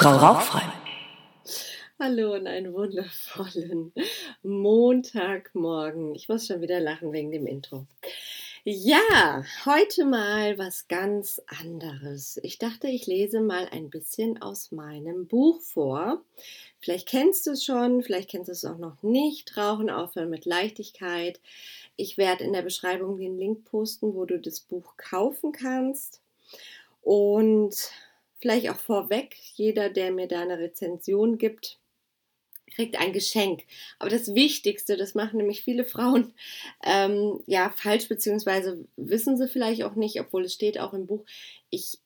Frau Rauchfrei. Hallo und einen wundervollen Montagmorgen. Ich muss schon wieder lachen wegen dem Intro. Ja, heute mal was ganz anderes. Ich dachte, ich lese mal ein bisschen aus meinem Buch vor. Vielleicht kennst du es schon, vielleicht kennst du es auch noch nicht. Rauchen aufhören mit Leichtigkeit. Ich werde in der Beschreibung den Link posten, wo du das Buch kaufen kannst. Und vielleicht auch vorweg, jeder, der mir da eine Rezension gibt, kriegt ein Geschenk. Aber das Wichtigste, das machen nämlich viele Frauen ähm, ja falsch, beziehungsweise wissen sie vielleicht auch nicht, obwohl es steht auch im Buch. Ich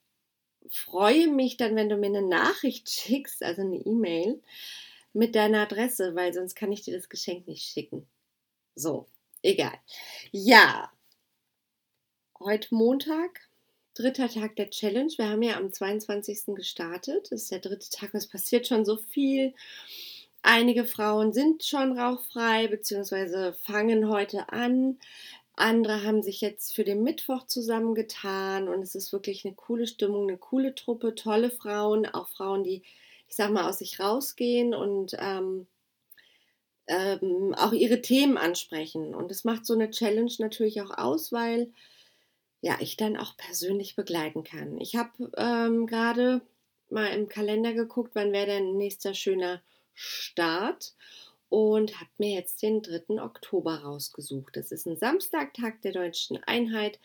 freue mich dann, wenn du mir eine Nachricht schickst, also eine E-Mail mit deiner Adresse, weil sonst kann ich dir das Geschenk nicht schicken. So, egal. Ja, heute Montag, dritter Tag der Challenge. Wir haben ja am 22. gestartet. Das ist der dritte Tag und es passiert schon so viel. Einige Frauen sind schon rauchfrei bzw. fangen heute an. Andere haben sich jetzt für den Mittwoch zusammengetan und es ist wirklich eine coole Stimmung, eine coole Truppe, tolle Frauen, auch Frauen, die, ich sag mal, aus sich rausgehen und ähm, ähm, auch ihre Themen ansprechen. Und es macht so eine Challenge natürlich auch aus, weil ja, ich dann auch persönlich begleiten kann. Ich habe ähm, gerade mal im Kalender geguckt, wann wäre denn nächster schöner Start und habe mir jetzt den 3. Oktober rausgesucht. Das ist ein Samstag, Tag der deutschen Einheit.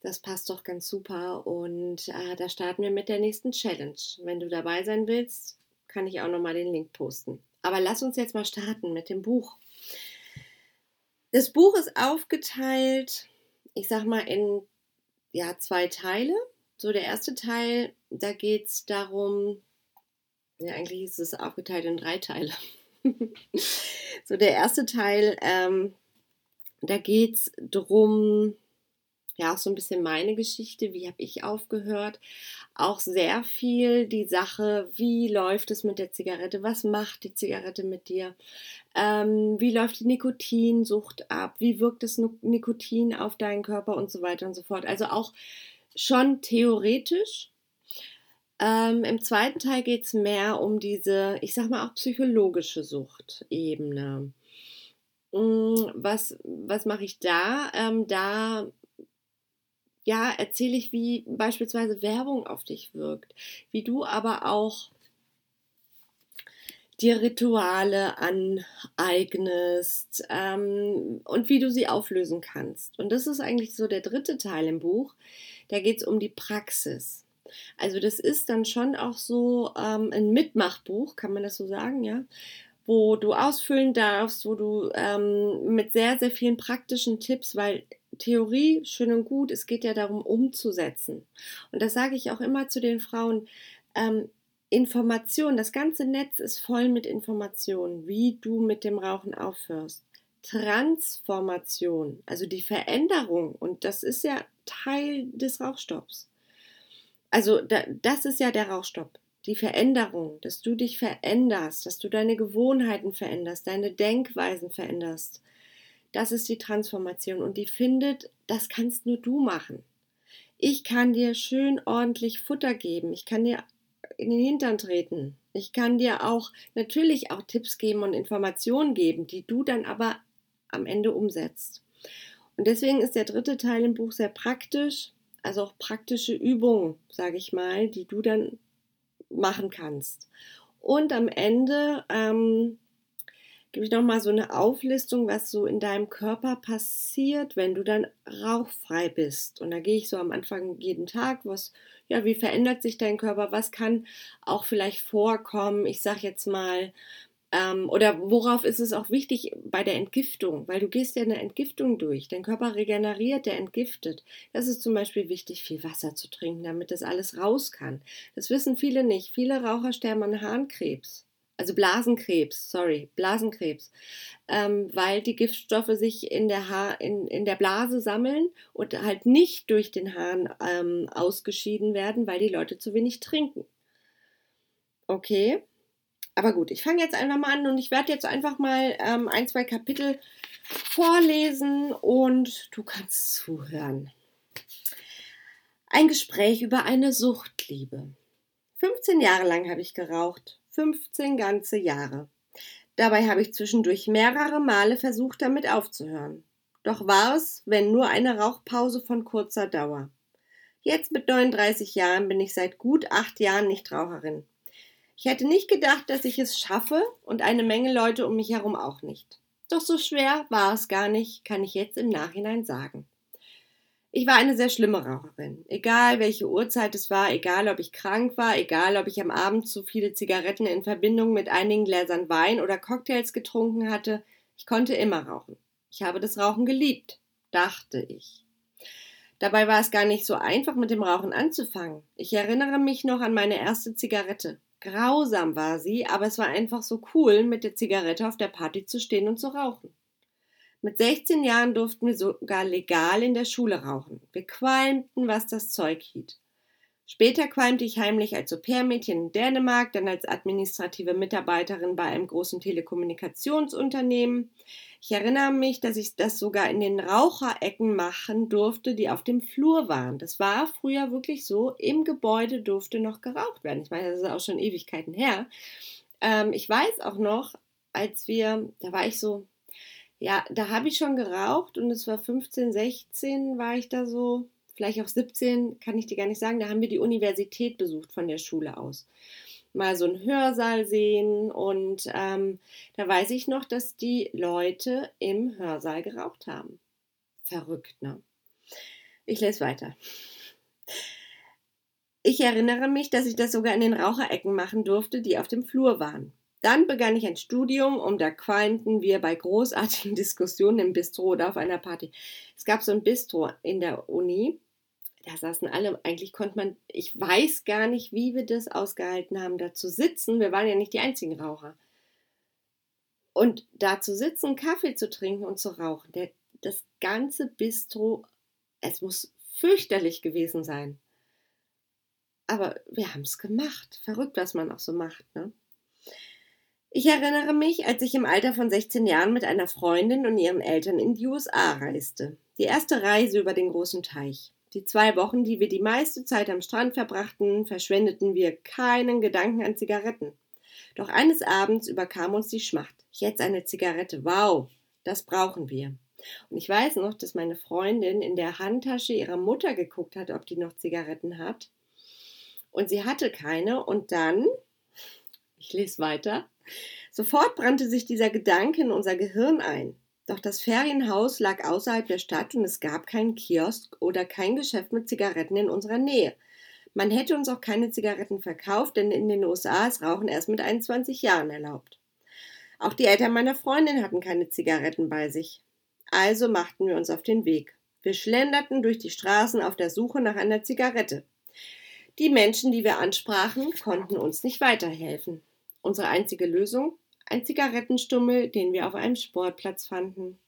Das passt doch ganz super und äh, da starten wir mit der nächsten Challenge. Wenn du dabei sein willst, kann ich auch nochmal den Link posten. Aber lass uns jetzt mal starten mit dem Buch. Das Buch ist aufgeteilt, ich sag mal, in ja, zwei Teile. So, der erste Teil, da geht es darum, ja, eigentlich ist es aufgeteilt in drei Teile. so, der erste Teil, ähm, da geht es darum, ja, auch so ein bisschen meine Geschichte, wie habe ich aufgehört. Auch sehr viel die Sache, wie läuft es mit der Zigarette, was macht die Zigarette mit dir, ähm, wie läuft die Nikotinsucht ab, wie wirkt das Nikotin auf deinen Körper und so weiter und so fort. Also auch schon theoretisch. Ähm, Im zweiten Teil geht es mehr um diese, ich sag mal auch psychologische Suchtebene. Mm, was, was mache ich da? Ähm, da ja, erzähle ich, wie beispielsweise Werbung auf dich wirkt, wie du aber auch dir Rituale aneignest ähm, und wie du sie auflösen kannst. Und das ist eigentlich so der dritte Teil im Buch. Da geht es um die Praxis. Also das ist dann schon auch so ähm, ein Mitmachbuch, kann man das so sagen, ja, wo du ausfüllen darfst, wo du ähm, mit sehr, sehr vielen praktischen Tipps, weil Theorie, schön und gut, es geht ja darum, umzusetzen. Und das sage ich auch immer zu den Frauen. Ähm, Information, das ganze Netz ist voll mit Informationen, wie du mit dem Rauchen aufhörst. Transformation, also die Veränderung, und das ist ja Teil des Rauchstopps. Also da, das ist ja der Rauchstopp. Die Veränderung, dass du dich veränderst, dass du deine Gewohnheiten veränderst, deine Denkweisen veränderst. Das ist die Transformation und die findet, das kannst nur du machen. Ich kann dir schön ordentlich Futter geben. Ich kann dir in den Hintern treten. Ich kann dir auch natürlich auch Tipps geben und Informationen geben, die du dann aber am Ende umsetzt. Und deswegen ist der dritte Teil im Buch sehr praktisch, also auch praktische Übungen, sage ich mal, die du dann machen kannst. Und am Ende ähm, gebe ich nochmal so eine Auflistung, was so in deinem Körper passiert, wenn du dann rauchfrei bist. Und da gehe ich so am Anfang jeden Tag, was, ja, wie verändert sich dein Körper, was kann auch vielleicht vorkommen, ich sage jetzt mal, ähm, oder worauf ist es auch wichtig bei der Entgiftung? Weil du gehst ja eine Entgiftung durch. Dein Körper regeneriert, der entgiftet. Das ist zum Beispiel wichtig, viel Wasser zu trinken, damit das alles raus kann. Das wissen viele nicht. Viele Raucher sterben an Harnkrebs also Blasenkrebs, sorry, Blasenkrebs, ähm, weil die Giftstoffe sich in der, Haar, in, in der Blase sammeln und halt nicht durch den Hahn ähm, ausgeschieden werden, weil die Leute zu wenig trinken. Okay, aber gut, ich fange jetzt einfach mal an und ich werde jetzt einfach mal ähm, ein, zwei Kapitel vorlesen und du kannst zuhören. Ein Gespräch über eine Suchtliebe. 15 Jahre lang habe ich geraucht. 15 ganze Jahre. Dabei habe ich zwischendurch mehrere Male versucht, damit aufzuhören. Doch war es, wenn nur eine Rauchpause von kurzer Dauer. Jetzt mit 39 Jahren bin ich seit gut acht Jahren Nichtraucherin. Ich hätte nicht gedacht, dass ich es schaffe und eine Menge Leute um mich herum auch nicht. Doch so schwer war es gar nicht, kann ich jetzt im Nachhinein sagen. Ich war eine sehr schlimme Raucherin. Egal welche Uhrzeit es war, egal ob ich krank war, egal ob ich am Abend zu viele Zigaretten in Verbindung mit einigen Gläsern Wein oder Cocktails getrunken hatte, ich konnte immer rauchen. Ich habe das Rauchen geliebt, dachte ich. Dabei war es gar nicht so einfach, mit dem Rauchen anzufangen. Ich erinnere mich noch an meine erste Zigarette. Grausam war sie, aber es war einfach so cool, mit der Zigarette auf der Party zu stehen und zu rauchen. Mit 16 Jahren durften wir sogar legal in der Schule rauchen. Wir qualmten, was das Zeug hielt. Später qualmte ich heimlich als Au-pair-Mädchen in Dänemark, dann als administrative Mitarbeiterin bei einem großen Telekommunikationsunternehmen. Ich erinnere mich, dass ich das sogar in den Raucherecken machen durfte, die auf dem Flur waren. Das war früher wirklich so. Im Gebäude durfte noch geraucht werden. Ich meine, das ist auch schon Ewigkeiten her. Ähm, ich weiß auch noch, als wir, da war ich so, ja, da habe ich schon geraucht und es war 15, 16 war ich da so vielleicht auch 17, kann ich dir gar nicht sagen, da haben wir die Universität besucht von der Schule aus. Mal so einen Hörsaal sehen und ähm, da weiß ich noch, dass die Leute im Hörsaal geraucht haben. Verrückt, ne? Ich lese weiter. Ich erinnere mich, dass ich das sogar in den Raucherecken machen durfte, die auf dem Flur waren. Dann begann ich ein Studium und da qualmten wir bei großartigen Diskussionen im Bistro oder auf einer Party. Es gab so ein Bistro in der Uni da saßen alle, eigentlich konnte man, ich weiß gar nicht, wie wir das ausgehalten haben, da zu sitzen. Wir waren ja nicht die einzigen Raucher. Und da zu sitzen, Kaffee zu trinken und zu rauchen, der, das ganze Bistro, es muss fürchterlich gewesen sein. Aber wir haben es gemacht. Verrückt, was man auch so macht, ne? Ich erinnere mich, als ich im Alter von 16 Jahren mit einer Freundin und ihren Eltern in die USA reiste. Die erste Reise über den großen Teich. Die zwei Wochen, die wir die meiste Zeit am Strand verbrachten, verschwendeten wir keinen Gedanken an Zigaretten. Doch eines Abends überkam uns die Schmacht. Jetzt eine Zigarette. Wow, das brauchen wir. Und ich weiß noch, dass meine Freundin in der Handtasche ihrer Mutter geguckt hat, ob die noch Zigaretten hat. Und sie hatte keine. Und dann, ich lese weiter, sofort brannte sich dieser Gedanke in unser Gehirn ein. Doch das Ferienhaus lag außerhalb der Stadt und es gab keinen Kiosk oder kein Geschäft mit Zigaretten in unserer Nähe. Man hätte uns auch keine Zigaretten verkauft, denn in den USA ist Rauchen erst mit 21 Jahren erlaubt. Auch die Eltern meiner Freundin hatten keine Zigaretten bei sich. Also machten wir uns auf den Weg. Wir schlenderten durch die Straßen auf der Suche nach einer Zigarette. Die Menschen, die wir ansprachen, konnten uns nicht weiterhelfen. Unsere einzige Lösung ein Zigarettenstummel, den wir auf einem Sportplatz fanden.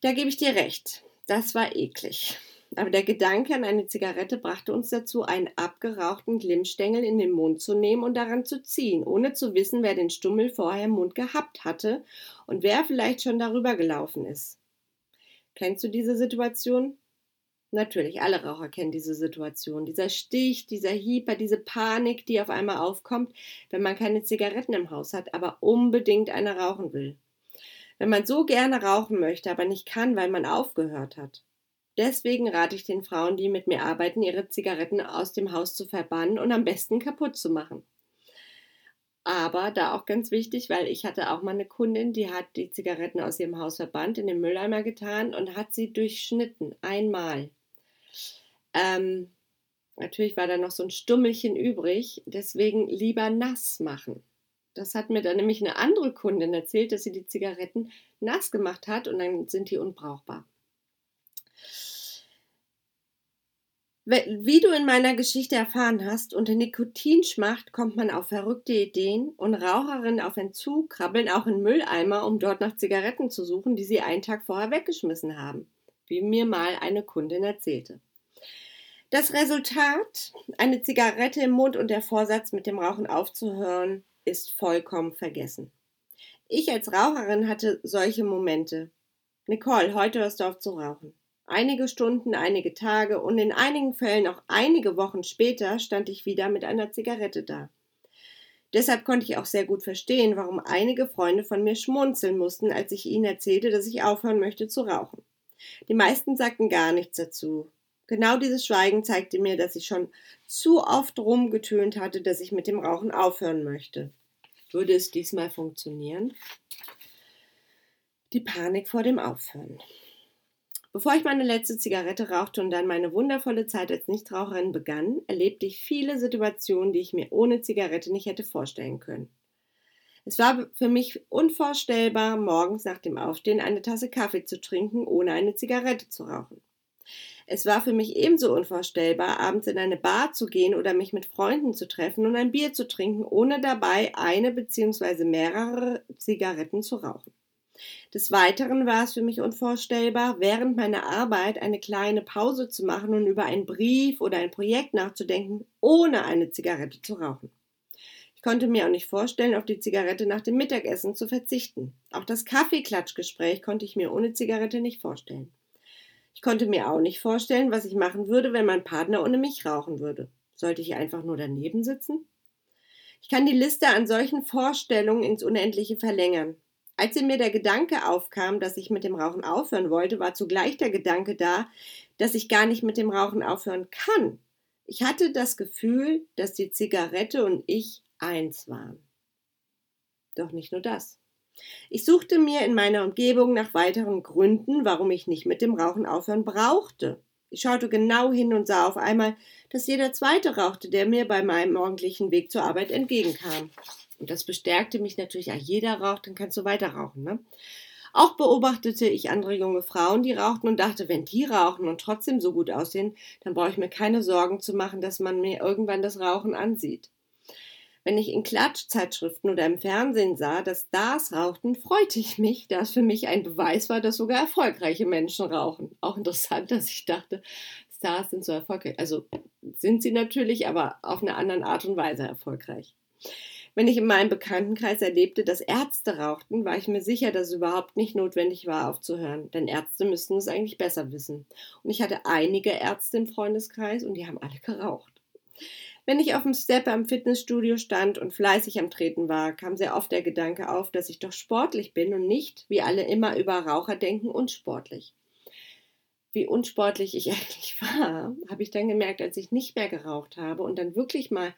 Da gebe ich dir recht, das war eklig. Aber der Gedanke an eine Zigarette brachte uns dazu, einen abgerauchten Glimmstängel in den Mund zu nehmen und daran zu ziehen, ohne zu wissen, wer den Stummel vorher im Mund gehabt hatte und wer vielleicht schon darüber gelaufen ist. Kennst du diese Situation? Natürlich, alle Raucher kennen diese Situation. Dieser Stich, dieser Hieper, diese Panik, die auf einmal aufkommt, wenn man keine Zigaretten im Haus hat, aber unbedingt eine rauchen will. Wenn man so gerne rauchen möchte, aber nicht kann, weil man aufgehört hat. Deswegen rate ich den Frauen, die mit mir arbeiten, ihre Zigaretten aus dem Haus zu verbannen und am besten kaputt zu machen. Aber da auch ganz wichtig, weil ich hatte auch mal eine Kundin, die hat die Zigaretten aus ihrem Haus verbannt, in den Mülleimer getan und hat sie durchschnitten. Einmal. Ähm, natürlich war da noch so ein Stummelchen übrig, deswegen lieber nass machen. Das hat mir dann nämlich eine andere Kundin erzählt, dass sie die Zigaretten nass gemacht hat und dann sind die unbrauchbar. Wie du in meiner Geschichte erfahren hast, unter Nikotinschmacht kommt man auf verrückte Ideen und Raucherinnen auf Entzug krabbeln auch in Mülleimer, um dort nach Zigaretten zu suchen, die sie einen Tag vorher weggeschmissen haben, wie mir mal eine Kundin erzählte. Das Resultat, eine Zigarette im Mund und der Vorsatz, mit dem Rauchen aufzuhören, ist vollkommen vergessen. Ich als Raucherin hatte solche Momente. Nicole, heute hörst du auf zu rauchen. Einige Stunden, einige Tage und in einigen Fällen auch einige Wochen später stand ich wieder mit einer Zigarette da. Deshalb konnte ich auch sehr gut verstehen, warum einige Freunde von mir schmunzeln mussten, als ich ihnen erzählte, dass ich aufhören möchte zu rauchen. Die meisten sagten gar nichts dazu. Genau dieses Schweigen zeigte mir, dass ich schon zu oft rumgetönt hatte, dass ich mit dem Rauchen aufhören möchte. Würde es diesmal funktionieren? Die Panik vor dem Aufhören. Bevor ich meine letzte Zigarette rauchte und dann meine wundervolle Zeit als Nichtraucherin begann, erlebte ich viele Situationen, die ich mir ohne Zigarette nicht hätte vorstellen können. Es war für mich unvorstellbar, morgens nach dem Aufstehen eine Tasse Kaffee zu trinken, ohne eine Zigarette zu rauchen. Es war für mich ebenso unvorstellbar, abends in eine Bar zu gehen oder mich mit Freunden zu treffen und ein Bier zu trinken, ohne dabei eine bzw. mehrere Zigaretten zu rauchen. Des Weiteren war es für mich unvorstellbar, während meiner Arbeit eine kleine Pause zu machen und über einen Brief oder ein Projekt nachzudenken, ohne eine Zigarette zu rauchen. Ich konnte mir auch nicht vorstellen, auf die Zigarette nach dem Mittagessen zu verzichten. Auch das Kaffeeklatschgespräch konnte ich mir ohne Zigarette nicht vorstellen. Ich konnte mir auch nicht vorstellen, was ich machen würde, wenn mein Partner ohne mich rauchen würde. Sollte ich einfach nur daneben sitzen? Ich kann die Liste an solchen Vorstellungen ins Unendliche verlängern. Als in mir der Gedanke aufkam, dass ich mit dem Rauchen aufhören wollte, war zugleich der Gedanke da, dass ich gar nicht mit dem Rauchen aufhören kann. Ich hatte das Gefühl, dass die Zigarette und ich eins waren. Doch nicht nur das. Ich suchte mir in meiner Umgebung nach weiteren Gründen, warum ich nicht mit dem Rauchen aufhören brauchte. Ich schaute genau hin und sah auf einmal, dass jeder zweite rauchte, der mir bei meinem morgendlichen Weg zur Arbeit entgegenkam. Und das bestärkte mich natürlich, ja, jeder raucht, dann kannst du weiter rauchen. Ne? Auch beobachtete ich andere junge Frauen, die rauchten und dachte, wenn die rauchen und trotzdem so gut aussehen, dann brauche ich mir keine Sorgen zu machen, dass man mir irgendwann das Rauchen ansieht. Wenn ich in Klatschzeitschriften oder im Fernsehen sah, dass Stars rauchten, freute ich mich, da es für mich ein Beweis war, dass sogar erfolgreiche Menschen rauchen. Auch interessant, dass ich dachte, Stars sind so erfolgreich. Also sind sie natürlich, aber auf eine andere Art und Weise erfolgreich. Wenn ich in meinem Bekanntenkreis erlebte, dass Ärzte rauchten, war ich mir sicher, dass es überhaupt nicht notwendig war, aufzuhören, denn Ärzte müssten es eigentlich besser wissen. Und ich hatte einige Ärzte im Freundeskreis und die haben alle geraucht. Wenn ich auf dem Step am Fitnessstudio stand und fleißig am Treten war, kam sehr oft der Gedanke auf, dass ich doch sportlich bin und nicht, wie alle immer über Raucher denken, unsportlich. Wie unsportlich ich eigentlich war, habe ich dann gemerkt, als ich nicht mehr geraucht habe und dann wirklich mal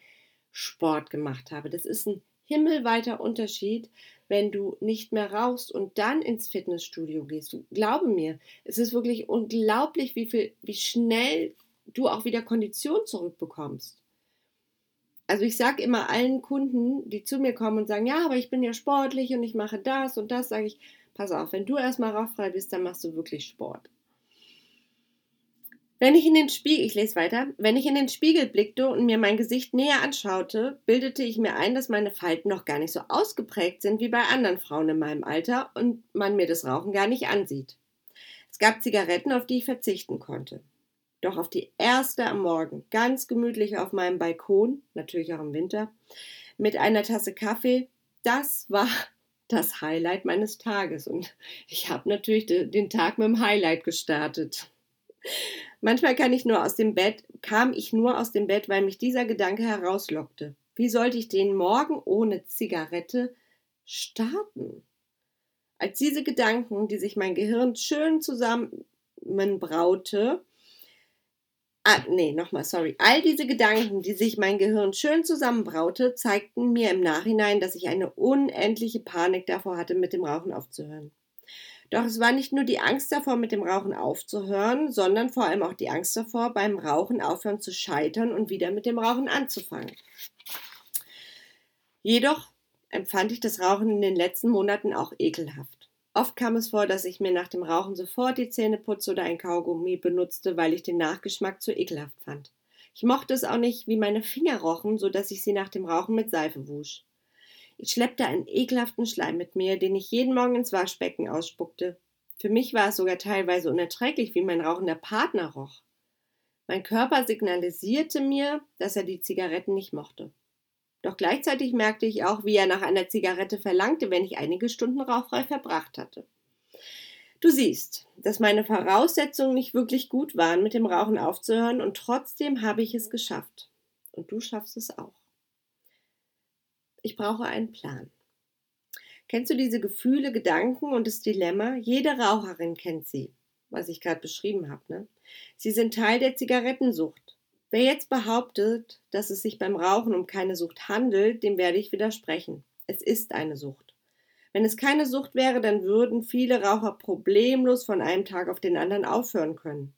Sport gemacht habe. Das ist ein himmelweiter Unterschied, wenn du nicht mehr rauchst und dann ins Fitnessstudio gehst. Glaube mir, es ist wirklich unglaublich, wie viel, wie schnell du auch wieder Kondition zurückbekommst. Also ich sage immer allen Kunden, die zu mir kommen und sagen, ja, aber ich bin ja sportlich und ich mache das und das, sage ich, pass auf, wenn du erstmal rauchfrei bist, dann machst du wirklich Sport. Wenn ich in den Spiegel, ich lese weiter, wenn ich in den Spiegel blickte und mir mein Gesicht näher anschaute, bildete ich mir ein, dass meine Falten noch gar nicht so ausgeprägt sind wie bei anderen Frauen in meinem Alter und man mir das Rauchen gar nicht ansieht. Es gab Zigaretten, auf die ich verzichten konnte. Doch auf die erste am Morgen, ganz gemütlich auf meinem Balkon, natürlich auch im Winter, mit einer Tasse Kaffee, das war das Highlight meines Tages. Und ich habe natürlich den Tag mit dem Highlight gestartet. Manchmal kann ich nur aus dem Bett, kam ich nur aus dem Bett, weil mich dieser Gedanke herauslockte. Wie sollte ich den Morgen ohne Zigarette starten? Als diese Gedanken, die sich mein Gehirn schön zusammenbraute, Ah, nee, nochmal, sorry. All diese Gedanken, die sich mein Gehirn schön zusammenbraute, zeigten mir im Nachhinein, dass ich eine unendliche Panik davor hatte, mit dem Rauchen aufzuhören. Doch es war nicht nur die Angst davor, mit dem Rauchen aufzuhören, sondern vor allem auch die Angst davor, beim Rauchen aufhören zu scheitern und wieder mit dem Rauchen anzufangen. Jedoch empfand ich das Rauchen in den letzten Monaten auch ekelhaft. Oft kam es vor, dass ich mir nach dem Rauchen sofort die Zähne putzte oder ein Kaugummi benutzte, weil ich den Nachgeschmack zu ekelhaft fand. Ich mochte es auch nicht, wie meine Finger rochen, so dass ich sie nach dem Rauchen mit Seife wusch. Ich schleppte einen ekelhaften Schleim mit mir, den ich jeden Morgen ins Waschbecken ausspuckte. Für mich war es sogar teilweise unerträglich, wie mein rauchender Partner roch. Mein Körper signalisierte mir, dass er die Zigaretten nicht mochte. Doch gleichzeitig merkte ich auch, wie er nach einer Zigarette verlangte, wenn ich einige Stunden rauchfrei verbracht hatte. Du siehst, dass meine Voraussetzungen nicht wirklich gut waren, mit dem Rauchen aufzuhören und trotzdem habe ich es geschafft. Und du schaffst es auch. Ich brauche einen Plan. Kennst du diese Gefühle, Gedanken und das Dilemma? Jede Raucherin kennt sie, was ich gerade beschrieben habe. Ne? Sie sind Teil der Zigarettensucht. Wer jetzt behauptet, dass es sich beim Rauchen um keine Sucht handelt, dem werde ich widersprechen. Es ist eine Sucht. Wenn es keine Sucht wäre, dann würden viele Raucher problemlos von einem Tag auf den anderen aufhören können.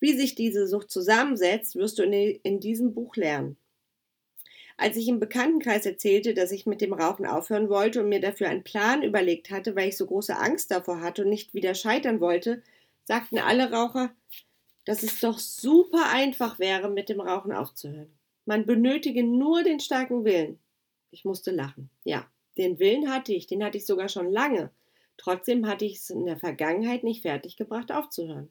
Wie sich diese Sucht zusammensetzt, wirst du in, diesem Buch lernen. Als ich im Bekanntenkreis erzählte, dass ich mit dem Rauchen aufhören wollte und mir dafür einen Plan überlegt hatte, weil ich so große Angst davor hatte und nicht wieder scheitern wollte, sagten alle Raucher, dass es doch super einfach wäre, mit dem Rauchen aufzuhören. Man benötige nur den starken Willen. Ich musste lachen. Ja, den Willen hatte ich, den hatte ich sogar schon lange. Trotzdem hatte ich es in der Vergangenheit nicht fertiggebracht, aufzuhören.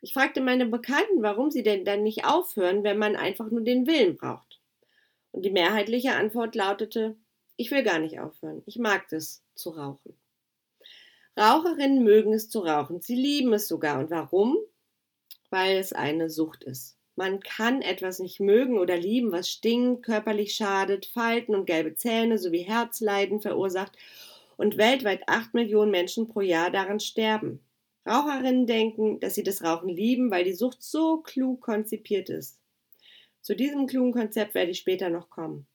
Ich fragte meine Bekannten, warum sie denn dann nicht aufhören, wenn man einfach nur den Willen braucht. Und die mehrheitliche Antwort lautete, ich will gar nicht aufhören. Ich mag es zu rauchen. Raucherinnen mögen es zu rauchen. Sie lieben es sogar. Und warum? Weil es eine Sucht ist. Man kann etwas nicht mögen oder lieben, was stinkt, körperlich schadet, Falten und gelbe Zähne sowie Herzleiden verursacht und weltweit acht Millionen Menschen pro Jahr daran sterben. Raucherinnen denken, dass sie das Rauchen lieben, weil die Sucht so klug konzipiert ist. Zu diesem klugen Konzept werde ich später noch kommen.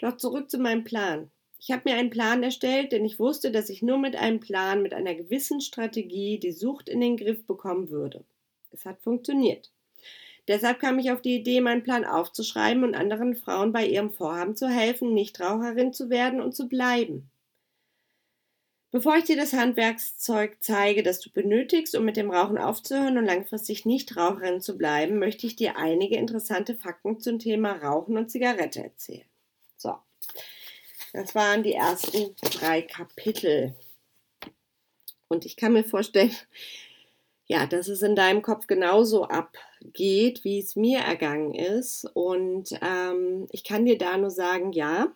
Doch zurück zu meinem Plan. Ich habe mir einen Plan erstellt, denn ich wusste, dass ich nur mit einem Plan, mit einer gewissen Strategie die Sucht in den Griff bekommen würde. Es hat funktioniert. Deshalb kam ich auf die Idee, meinen Plan aufzuschreiben und anderen Frauen bei ihrem Vorhaben zu helfen, Nichtraucherin zu werden und zu bleiben. Bevor ich dir das Handwerkszeug zeige, das du benötigst, um mit dem Rauchen aufzuhören und langfristig nicht Raucherin zu bleiben, möchte ich dir einige interessante Fakten zum Thema Rauchen und Zigarette erzählen. So, das waren die ersten drei Kapitel. Und ich kann mir vorstellen, ja, dass es in deinem Kopf genauso abgeht, wie es mir ergangen ist. Und ähm, ich kann dir da nur sagen, ja,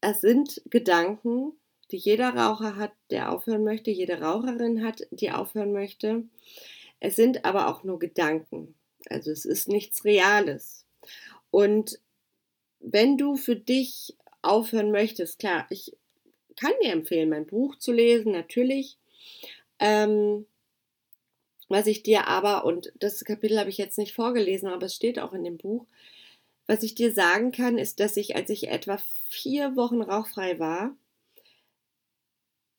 es sind Gedanken, die jeder Raucher hat, der aufhören möchte, jede Raucherin hat, die aufhören möchte. Es sind aber auch nur Gedanken. Also es ist nichts Reales. Und wenn du für dich aufhören möchtest, klar, ich kann dir empfehlen, mein Buch zu lesen, natürlich. Ähm, was ich dir aber, und das Kapitel habe ich jetzt nicht vorgelesen, aber es steht auch in dem Buch, was ich dir sagen kann, ist, dass ich, als ich etwa vier Wochen rauchfrei war,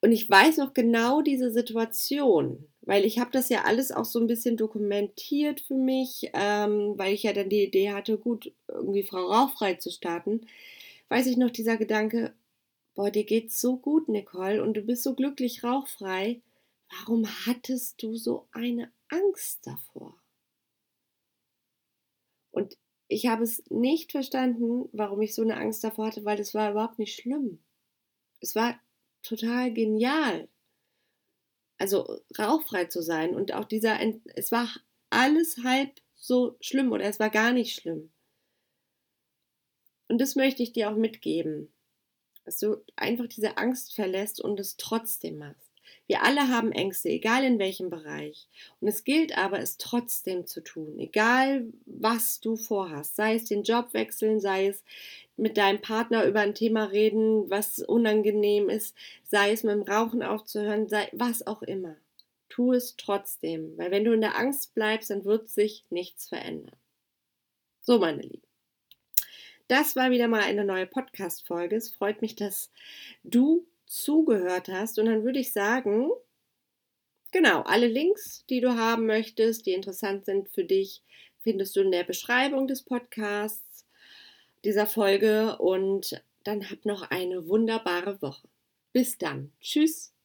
und ich weiß noch genau diese Situation, weil ich habe das ja alles auch so ein bisschen dokumentiert für mich, ähm, weil ich ja dann die Idee hatte, gut, irgendwie Frau Rauchfrei zu starten, weiß ich noch dieser Gedanke, boah, dir geht's so gut, Nicole, und du bist so glücklich rauchfrei. Warum hattest du so eine Angst davor? Und ich habe es nicht verstanden, warum ich so eine Angst davor hatte, weil es war überhaupt nicht schlimm. Es war total genial. Also rauchfrei zu sein und auch dieser, es war alles halb so schlimm oder es war gar nicht schlimm. Und das möchte ich dir auch mitgeben, dass du einfach diese Angst verlässt und es trotzdem machst. Wir alle haben Ängste, egal in welchem Bereich. Und es gilt aber, es trotzdem zu tun, egal was du vorhast. Sei es den Job wechseln, sei es mit deinem Partner über ein Thema reden, was unangenehm ist, sei es mit dem Rauchen aufzuhören, sei was auch immer. Tu es trotzdem, weil wenn du in der Angst bleibst, dann wird sich nichts verändern. So, meine Lieben. Das war wieder mal eine neue Podcast-Folge. Es freut mich, dass du zugehört hast. Und dann würde ich sagen, genau, alle Links, die du haben möchtest, die interessant sind für dich, findest du in der Beschreibung des Podcasts dieser Folge. Und dann hab noch eine wunderbare Woche. Bis dann. Tschüss.